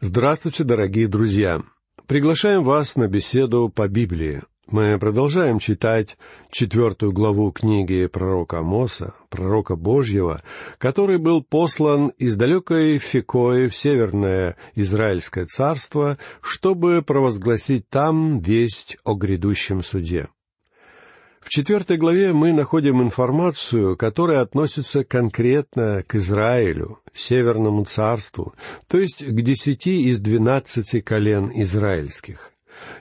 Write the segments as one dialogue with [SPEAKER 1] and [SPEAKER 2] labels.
[SPEAKER 1] Здравствуйте, дорогие друзья! Приглашаем вас на беседу по Библии. Мы продолжаем читать четвертую главу книги пророка Амоса, пророка Божьего, который был послан из далекой Фикои в северное Израильское царство, чтобы провозгласить там весть о грядущем суде. В четвертой главе мы находим информацию, которая относится конкретно к Израилю, Северному царству, то есть к десяти из двенадцати колен израильских.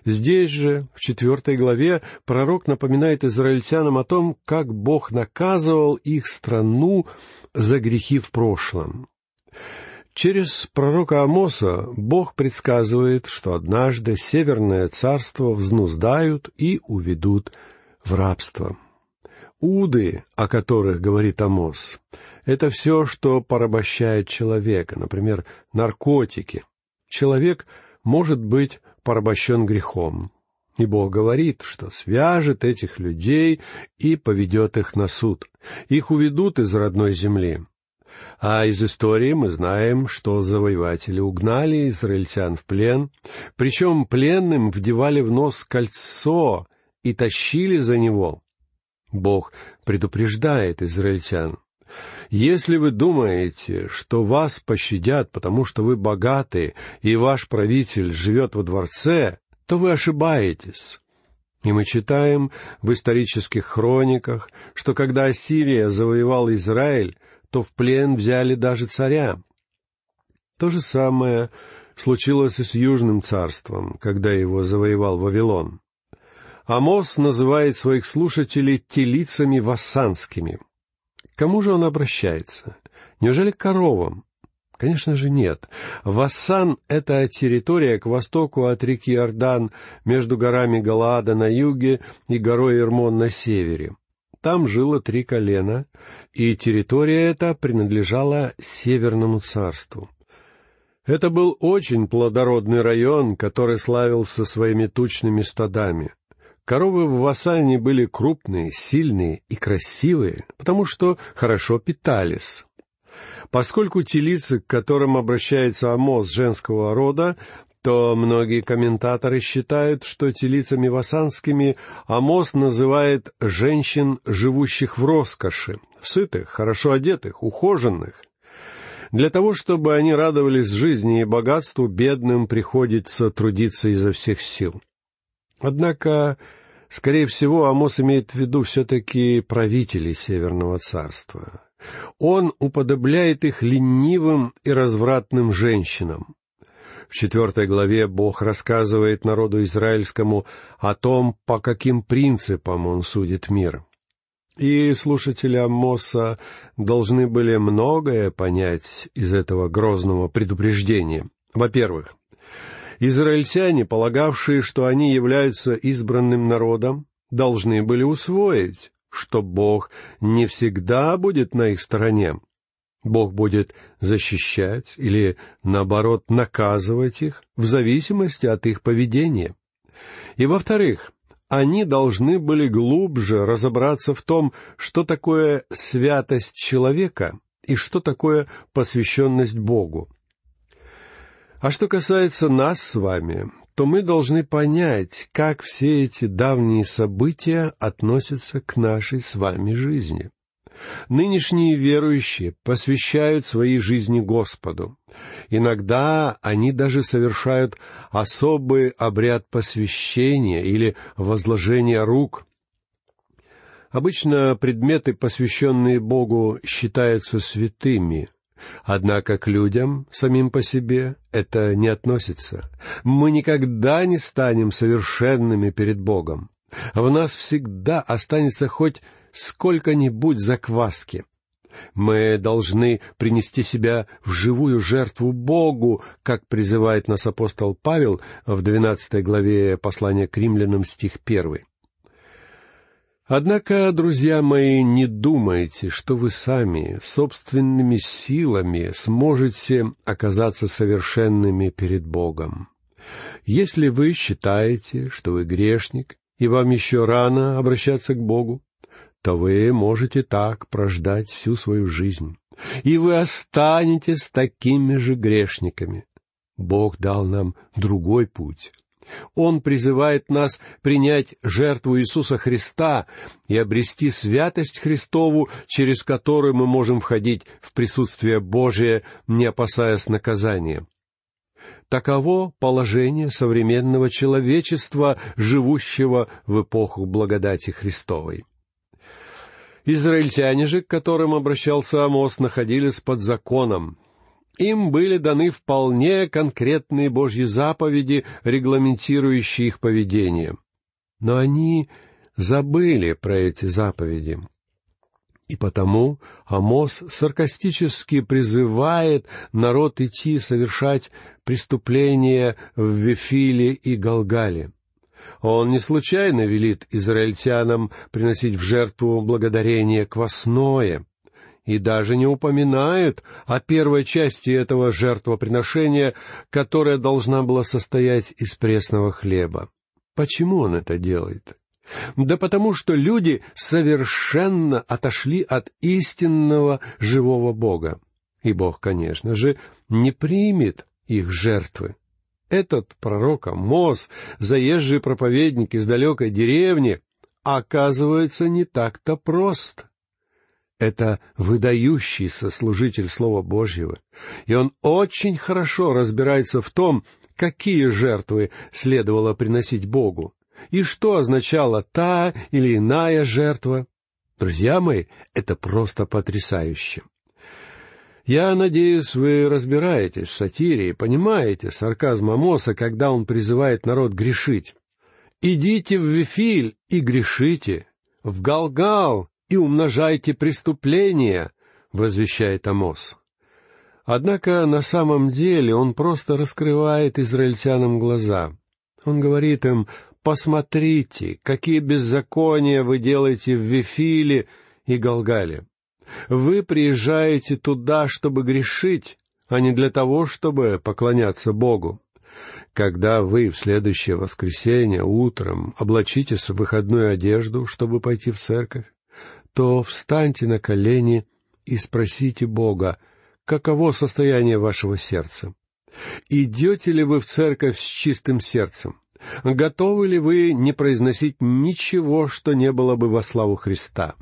[SPEAKER 1] Здесь же, в четвертой главе, пророк напоминает израильтянам о том, как Бог наказывал их страну за грехи в прошлом. Через пророка Амоса Бог предсказывает, что однажды Северное царство взнуздают и уведут в рабство. Уды, о которых говорит Амос, это все, что порабощает человека, например, наркотики. Человек может быть порабощен грехом. И Бог говорит, что свяжет этих людей и поведет их на суд. Их уведут из родной земли. А из истории мы знаем, что завоеватели угнали израильтян в плен, причем пленным вдевали в нос кольцо и тащили за него. Бог предупреждает израильтян. Если вы думаете, что вас пощадят, потому что вы богаты, и ваш правитель живет во дворце, то вы ошибаетесь. И мы читаем в исторических хрониках, что когда Ассирия завоевал Израиль, то в плен взяли даже царя. То же самое случилось и с Южным царством, когда его завоевал Вавилон. Амос называет своих слушателей телицами вассанскими. К кому же он обращается? Неужели к коровам? Конечно же нет. Вассан — это территория к востоку от реки Иордан, между горами Галаада на юге и горой Ирмон на севере. Там жило три колена, и территория эта принадлежала Северному царству. Это был очень плодородный район, который славился своими тучными стадами. Коровы в Вассане были крупные, сильные и красивые, потому что хорошо питались. Поскольку телицы, к которым обращается Амос женского рода, то многие комментаторы считают, что телицами вассанскими Амос называет женщин, живущих в роскоши, сытых, хорошо одетых, ухоженных. Для того, чтобы они радовались жизни и богатству, бедным приходится трудиться изо всех сил. Однако, скорее всего, Амос имеет в виду все-таки правителей Северного Царства. Он уподобляет их ленивым и развратным женщинам. В четвертой главе Бог рассказывает народу израильскому о том, по каким принципам Он судит мир. И слушатели Амоса должны были многое понять из этого грозного предупреждения. Во-первых, израильтяне, полагавшие, что они являются избранным народом, должны были усвоить, что Бог не всегда будет на их стороне. Бог будет защищать или, наоборот, наказывать их в зависимости от их поведения. И, во-вторых, они должны были глубже разобраться в том, что такое святость человека и что такое посвященность Богу. А что касается нас с вами, то мы должны понять, как все эти давние события относятся к нашей с вами жизни. Нынешние верующие посвящают свои жизни Господу. Иногда они даже совершают особый обряд посвящения или возложения рук. Обычно предметы, посвященные Богу, считаются святыми, Однако к людям самим по себе это не относится. Мы никогда не станем совершенными перед Богом. В нас всегда останется хоть сколько-нибудь закваски. Мы должны принести себя в живую жертву Богу, как призывает нас апостол Павел в двенадцатой главе послания к римлянам стих первый. Однако, друзья мои, не думайте, что вы сами собственными силами сможете оказаться совершенными перед Богом. Если вы считаете, что вы грешник, и вам еще рано обращаться к Богу, то вы можете так прождать всю свою жизнь, и вы останетесь такими же грешниками. Бог дал нам другой путь. Он призывает нас принять жертву Иисуса Христа и обрести святость Христову, через которую мы можем входить в присутствие Божие, не опасаясь наказания. Таково положение современного человечества, живущего в эпоху благодати Христовой. Израильтяне же, к которым обращался Амос, находились под законом, им были даны вполне конкретные Божьи заповеди, регламентирующие их поведение. Но они забыли про эти заповеди. И потому Амос саркастически призывает народ идти совершать преступления в Вифиле и Галгале. Он не случайно велит израильтянам приносить в жертву благодарение квасное — и даже не упоминает о первой части этого жертвоприношения, которая должна была состоять из пресного хлеба. Почему он это делает? Да потому что люди совершенно отошли от истинного живого Бога. И Бог, конечно же, не примет их жертвы. Этот пророк Амос, заезжий проповедник из далекой деревни, оказывается не так-то прост. Это выдающийся служитель Слова Божьего, и он очень хорошо разбирается в том, какие жертвы следовало приносить Богу, и что означала та или иная жертва. Друзья мои, это просто потрясающе. Я надеюсь, вы разбираетесь в сатире и понимаете сарказм Амоса, когда он призывает народ грешить. «Идите в Вифиль и грешите, в Галгал и умножайте преступления, возвещает Амос. Однако на самом деле он просто раскрывает израильтянам глаза. Он говорит им, посмотрите, какие беззакония вы делаете в Вифиле и Галгале. Вы приезжаете туда, чтобы грешить, а не для того, чтобы поклоняться Богу. Когда вы в следующее воскресенье утром облачитесь в выходную одежду, чтобы пойти в церковь, то встаньте на колени и спросите Бога, каково состояние вашего сердца. Идете ли вы в церковь с чистым сердцем? Готовы ли вы не произносить ничего, что не было бы во славу Христа?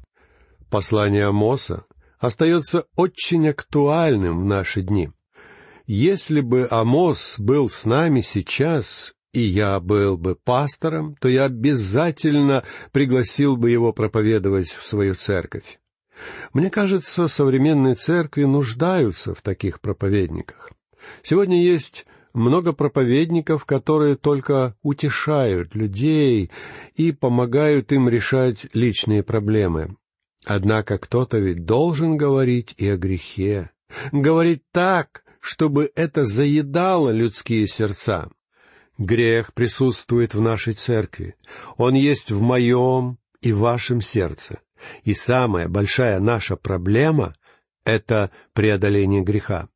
[SPEAKER 1] Послание Амоса остается очень актуальным в наши дни. Если бы Амос был с нами сейчас, и я был бы пастором, то я обязательно пригласил бы его проповедовать в свою церковь. Мне кажется, современные церкви нуждаются в таких проповедниках. Сегодня есть много проповедников, которые только утешают людей и помогают им решать личные проблемы. Однако кто-то ведь должен говорить и о грехе. Говорить так, чтобы это заедало людские сердца. Грех присутствует в нашей церкви. Он есть в моем и вашем сердце. И самая большая наша проблема — это преодоление греха.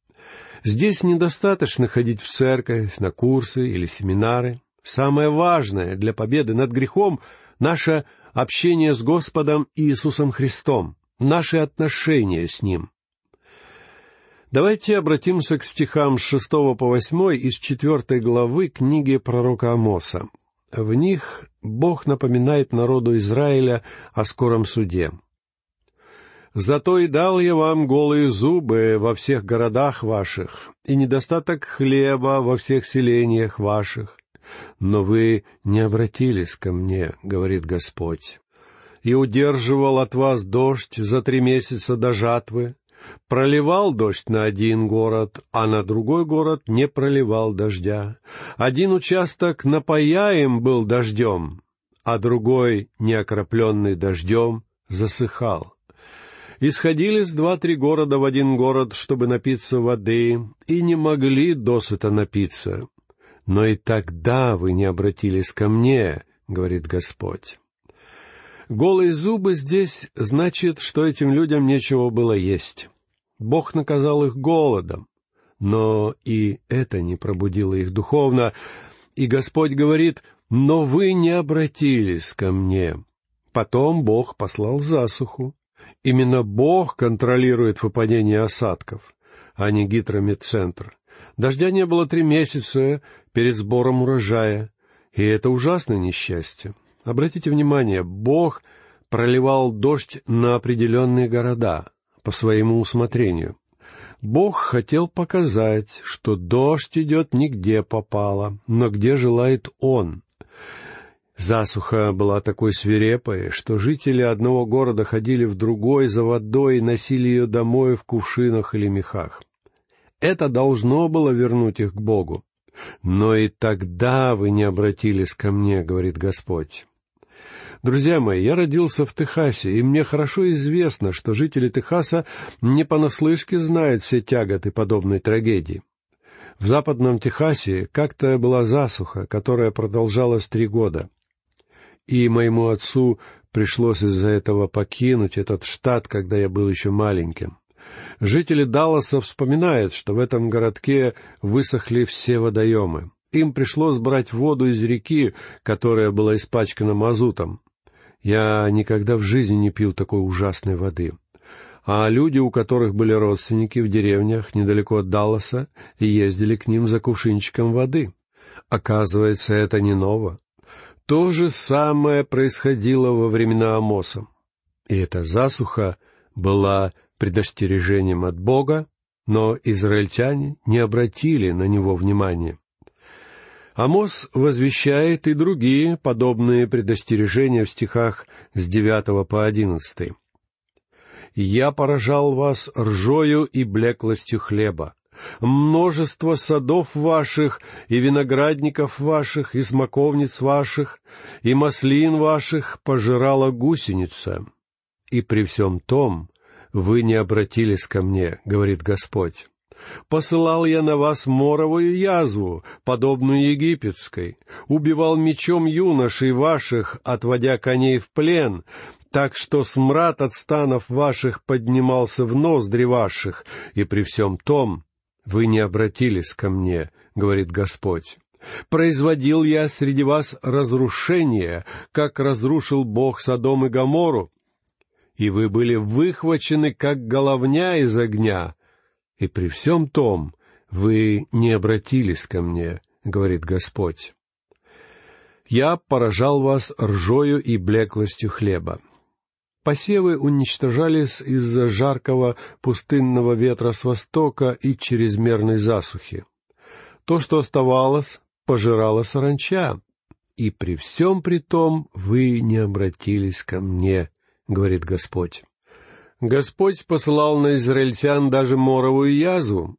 [SPEAKER 1] Здесь недостаточно ходить в церковь, на курсы или семинары. Самое важное для победы над грехом — наше общение с Господом Иисусом Христом, наши отношения с Ним. Давайте обратимся к стихам с шестого по восьмой из четвертой главы книги пророка Амоса. В них Бог напоминает народу Израиля о скором суде. «Зато и дал я вам голые зубы во всех городах ваших, и недостаток хлеба во всех селениях ваших. Но вы не обратились ко мне, — говорит Господь, — и удерживал от вас дождь за три месяца до жатвы, Проливал дождь на один город, а на другой город не проливал дождя. Один участок напаяем был дождем, а другой, неокропленный дождем, засыхал. Исходились два-три города в один город, чтобы напиться воды, и не могли досыта напиться. Но и тогда вы не обратились ко мне, — говорит Господь. Голые зубы здесь значит, что этим людям нечего было есть. Бог наказал их голодом, но и это не пробудило их духовно, и Господь говорит, «Но вы не обратились ко мне». Потом Бог послал засуху. Именно Бог контролирует выпадение осадков, а не гидромедцентр. Дождя не было три месяца перед сбором урожая, и это ужасное несчастье. Обратите внимание, Бог проливал дождь на определенные города по своему усмотрению. Бог хотел показать, что дождь идет нигде попало, но где желает Он. Засуха была такой свирепой, что жители одного города ходили в другой за водой и носили ее домой в кувшинах или мехах. Это должно было вернуть их к Богу. Но и тогда вы не обратились ко мне, говорит Господь. Друзья мои, я родился в Техасе, и мне хорошо известно, что жители Техаса не понаслышке знают все тяготы подобной трагедии. В западном Техасе как-то была засуха, которая продолжалась три года. И моему отцу пришлось из-за этого покинуть этот штат, когда я был еще маленьким. Жители Далласа вспоминают, что в этом городке высохли все водоемы. Им пришлось брать воду из реки, которая была испачкана мазутом. Я никогда в жизни не пил такой ужасной воды. А люди, у которых были родственники в деревнях недалеко от Далласа, ездили к ним за кувшинчиком воды. Оказывается, это не ново. То же самое происходило во времена Амоса. И эта засуха была предостережением от Бога, но израильтяне не обратили на него внимания. Амос возвещает и другие подобные предостережения в стихах с девятого по одиннадцатый. «Я поражал вас ржою и блеклостью хлеба, множество садов ваших и виноградников ваших и смоковниц ваших и маслин ваших пожирала гусеница, и при всем том вы не обратились ко мне, говорит Господь. Посылал я на вас моровую язву, подобную египетской, убивал мечом юношей ваших, отводя коней в плен, так что смрад от станов ваших поднимался в ноздри ваших, и при всем том вы не обратились ко мне, говорит Господь. Производил я среди вас разрушение, как разрушил Бог Содом и Гомору, и вы были выхвачены, как головня из огня, и при всем том вы не обратились ко мне, говорит Господь. Я поражал вас ржою и блеклостью хлеба. Посевы уничтожались из-за жаркого пустынного ветра с востока и чрезмерной засухи. То, что оставалось, пожирала саранча, и при всем при том вы не обратились ко мне, говорит Господь. Господь посылал на израильтян даже моровую язву.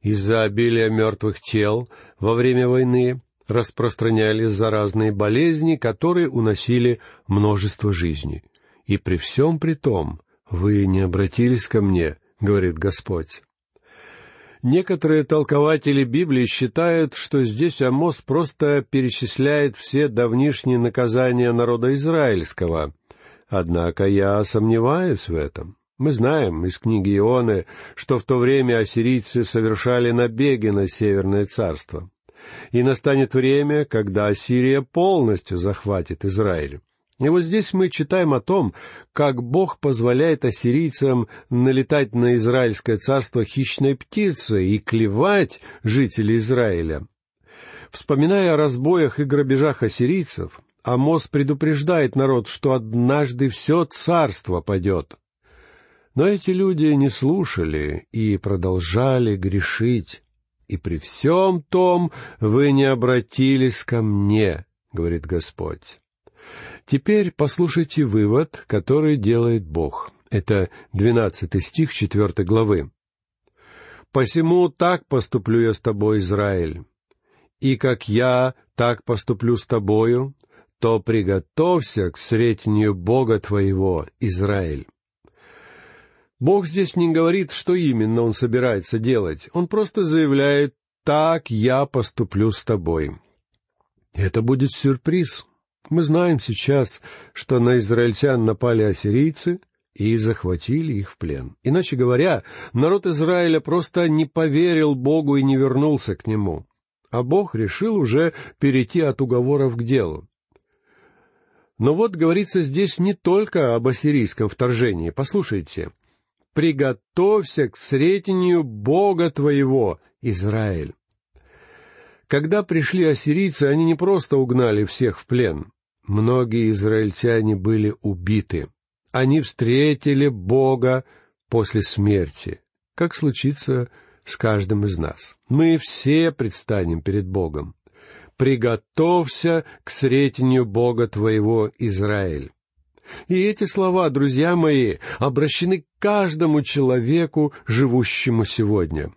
[SPEAKER 1] Из-за обилия мертвых тел во время войны распространялись заразные болезни, которые уносили множество жизней. И при всем при том вы не обратились ко мне, говорит Господь. Некоторые толкователи Библии считают, что здесь Амос просто перечисляет все давнишние наказания народа израильского. Однако я сомневаюсь в этом. Мы знаем из книги Ионы, что в то время ассирийцы совершали набеги на Северное царство. И настанет время, когда Ассирия полностью захватит Израиль. И вот здесь мы читаем о том, как Бог позволяет ассирийцам налетать на Израильское царство хищной птицей и клевать жителей Израиля. Вспоминая о разбоях и грабежах ассирийцев, Амос предупреждает народ, что однажды все царство падет. Но эти люди не слушали и продолжали грешить. «И при всем том вы не обратились ко мне», — говорит Господь. Теперь послушайте вывод, который делает Бог. Это двенадцатый стих четвертой главы. «Посему так поступлю я с тобой, Израиль, и как я так поступлю с тобою, то приготовься к встретению Бога твоего, Израиль». Бог здесь не говорит, что именно Он собирается делать. Он просто заявляет «Так я поступлю с тобой». Это будет сюрприз. Мы знаем сейчас, что на израильтян напали ассирийцы и захватили их в плен. Иначе говоря, народ Израиля просто не поверил Богу и не вернулся к Нему. А Бог решил уже перейти от уговоров к делу. Но вот говорится здесь не только об ассирийском вторжении. Послушайте, приготовься к сретению Бога твоего, Израиль. Когда пришли ассирийцы, они не просто угнали всех в плен. Многие израильтяне были убиты. Они встретили Бога после смерти, как случится с каждым из нас. Мы все предстанем перед Богом. «Приготовься к сретению Бога твоего, Израиль». И эти слова, друзья мои, обращены к каждому человеку, живущему сегодня.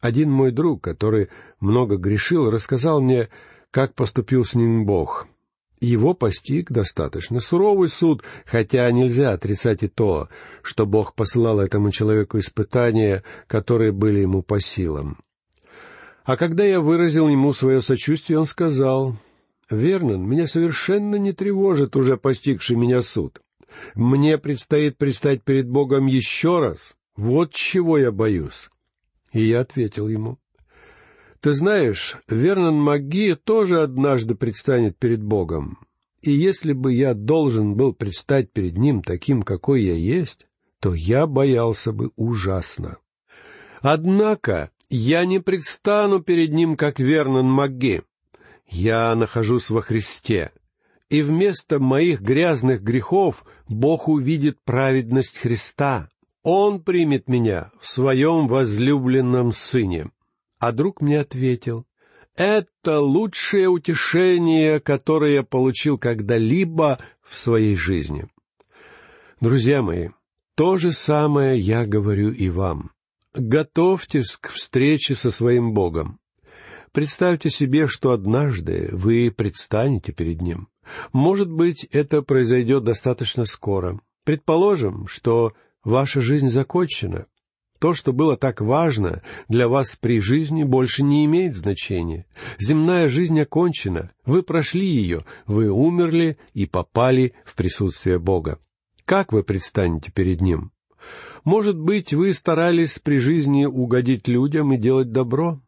[SPEAKER 1] Один мой друг, который много грешил, рассказал мне, как поступил с ним Бог. Его постиг достаточно суровый суд, хотя нельзя отрицать и то, что Бог посылал этому человеку испытания, которые были ему по силам. А когда я выразил ему свое сочувствие, он сказал, «Вернон, меня совершенно не тревожит уже постигший меня суд. Мне предстоит предстать перед Богом еще раз. Вот чего я боюсь». И я ответил ему, ты знаешь, Вернон Маги тоже однажды предстанет перед Богом. И если бы я должен был предстать перед Ним таким, какой я есть, то я боялся бы ужасно. Однако я не предстану перед Ним, как Вернон Маги. Я нахожусь во Христе, и вместо моих грязных грехов Бог увидит праведность Христа. Он примет меня в своем возлюбленном Сыне. А друг мне ответил, «Это лучшее утешение, которое я получил когда-либо в своей жизни». Друзья мои, то же самое я говорю и вам. Готовьтесь к встрече со своим Богом. Представьте себе, что однажды вы предстанете перед Ним. Может быть, это произойдет достаточно скоро. Предположим, что ваша жизнь закончена. То, что было так важно для вас при жизни, больше не имеет значения. Земная жизнь окончена, вы прошли ее, вы умерли и попали в присутствие Бога. Как вы предстанете перед Ним? Может быть, вы старались при жизни угодить людям и делать добро?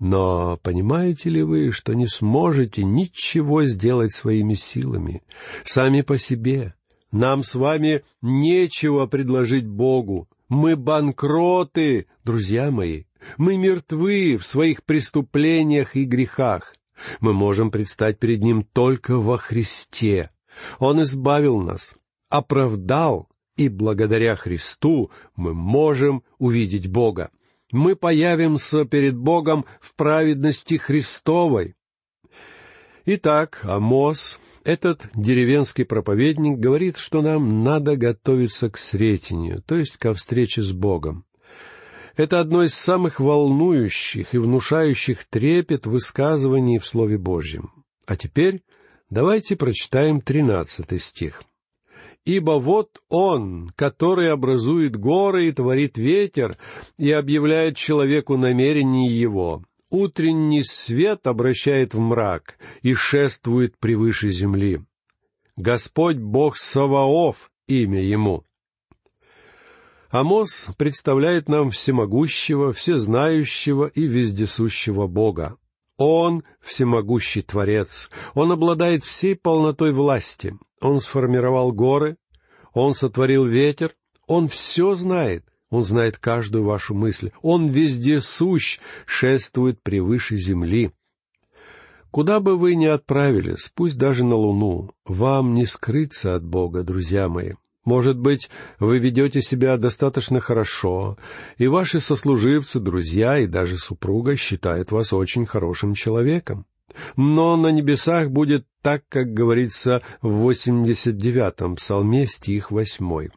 [SPEAKER 1] Но понимаете ли вы, что не сможете ничего сделать своими силами, сами по себе? Нам с вами нечего предложить Богу, мы банкроты, друзья мои. Мы мертвы в своих преступлениях и грехах. Мы можем предстать перед Ним только во Христе. Он избавил нас, оправдал, и благодаря Христу мы можем увидеть Бога. Мы появимся перед Богом в праведности Христовой. Итак, Амос этот деревенский проповедник говорит, что нам надо готовиться к сретению, то есть ко встрече с Богом. Это одно из самых волнующих и внушающих трепет высказываний в Слове Божьем. А теперь давайте прочитаем тринадцатый стих. «Ибо вот Он, который образует горы и творит ветер, и объявляет человеку намерение Его, утренний свет обращает в мрак и шествует превыше земли. Господь Бог Саваоф, имя Ему. Амос представляет нам всемогущего, всезнающего и вездесущего Бога. Он — всемогущий Творец. Он обладает всей полнотой власти. Он сформировал горы. Он сотворил ветер. Он все знает. Он знает каждую вашу мысль. Он везде сущ, шествует превыше земли. Куда бы вы ни отправились, пусть даже на Луну, вам не скрыться от Бога, друзья мои. Может быть, вы ведете себя достаточно хорошо, и ваши сослуживцы, друзья и даже супруга считают вас очень хорошим человеком. Но на небесах будет так, как говорится в 89-м псалме, стих восьмой.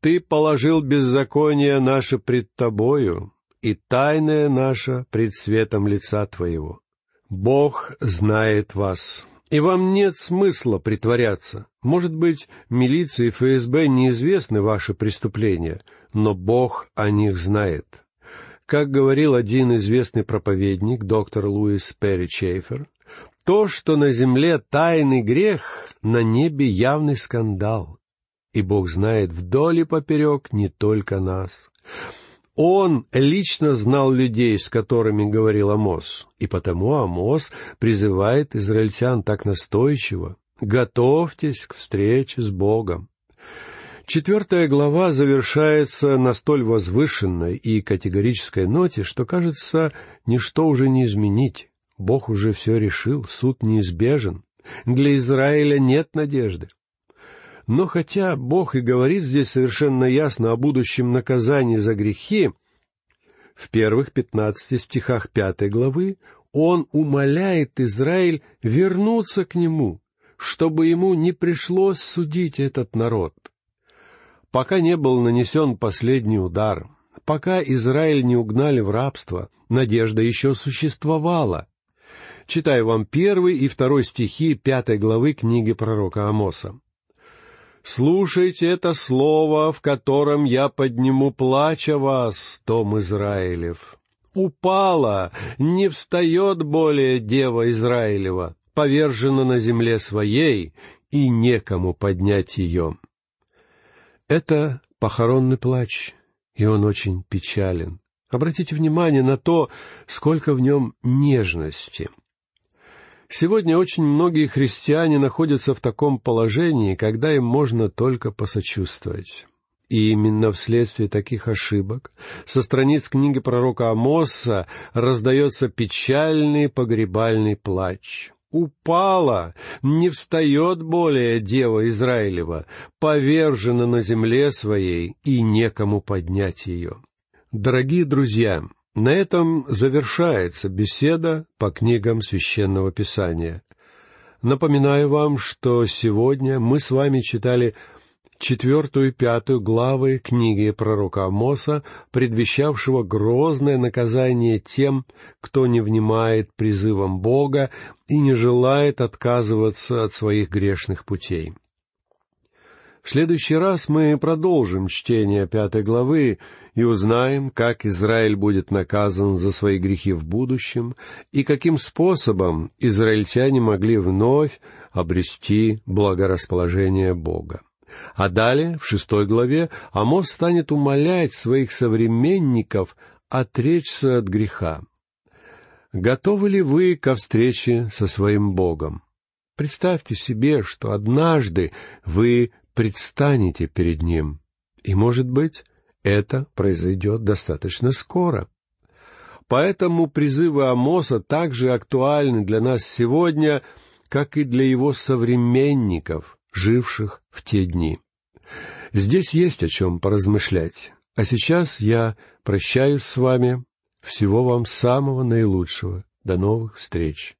[SPEAKER 1] Ты положил беззаконие наше пред Тобою, и тайное наше пред светом лица Твоего. Бог знает вас, и вам нет смысла притворяться. Может быть, милиции и ФСБ неизвестны ваши преступления, но Бог о них знает. Как говорил один известный проповедник, доктор Луис Перри Чейфер, то, что на земле тайный грех, на небе явный скандал и Бог знает вдоль и поперек не только нас. Он лично знал людей, с которыми говорил Амос, и потому Амос призывает израильтян так настойчиво «Готовьтесь к встрече с Богом». Четвертая глава завершается на столь возвышенной и категорической ноте, что, кажется, ничто уже не изменить. Бог уже все решил, суд неизбежен. Для Израиля нет надежды. Но хотя Бог и говорит здесь совершенно ясно о будущем наказании за грехи, в первых пятнадцати стихах пятой главы Он умоляет Израиль вернуться к Нему, чтобы ему не пришлось судить этот народ. Пока не был нанесен последний удар, пока Израиль не угнали в рабство, надежда еще существовала. Читаю вам первый и второй стихи пятой главы книги пророка Амоса. «Слушайте это слово, в котором я подниму плач о вас, Том Израилев. Упала, не встает более дева Израилева, повержена на земле своей, и некому поднять ее». Это похоронный плач, и он очень печален. Обратите внимание на то, сколько в нем нежности — Сегодня очень многие христиане находятся в таком положении, когда им можно только посочувствовать. И именно вследствие таких ошибок со страниц книги пророка Амоса раздается печальный погребальный плач. «Упала! Не встает более дева Израилева, повержена на земле своей, и некому поднять ее». Дорогие друзья, на этом завершается беседа по книгам Священного Писания. Напоминаю вам, что сегодня мы с вами читали четвертую и пятую главы книги пророка Амоса, предвещавшего грозное наказание тем, кто не внимает призывам Бога и не желает отказываться от своих грешных путей. Следующий раз мы продолжим чтение пятой главы и узнаем, как Израиль будет наказан за свои грехи в будущем и каким способом израильтяне могли вновь обрести благорасположение Бога. А далее, в шестой главе, Амос станет умолять своих современников отречься от греха. Готовы ли вы ко встрече со своим Богом? Представьте себе, что однажды вы предстанете перед Ним, и, может быть, это произойдет достаточно скоро. Поэтому призывы Амоса также актуальны для нас сегодня, как и для его современников, живших в те дни. Здесь есть о чем поразмышлять. А сейчас я прощаюсь с вами. Всего вам самого наилучшего. До новых встреч.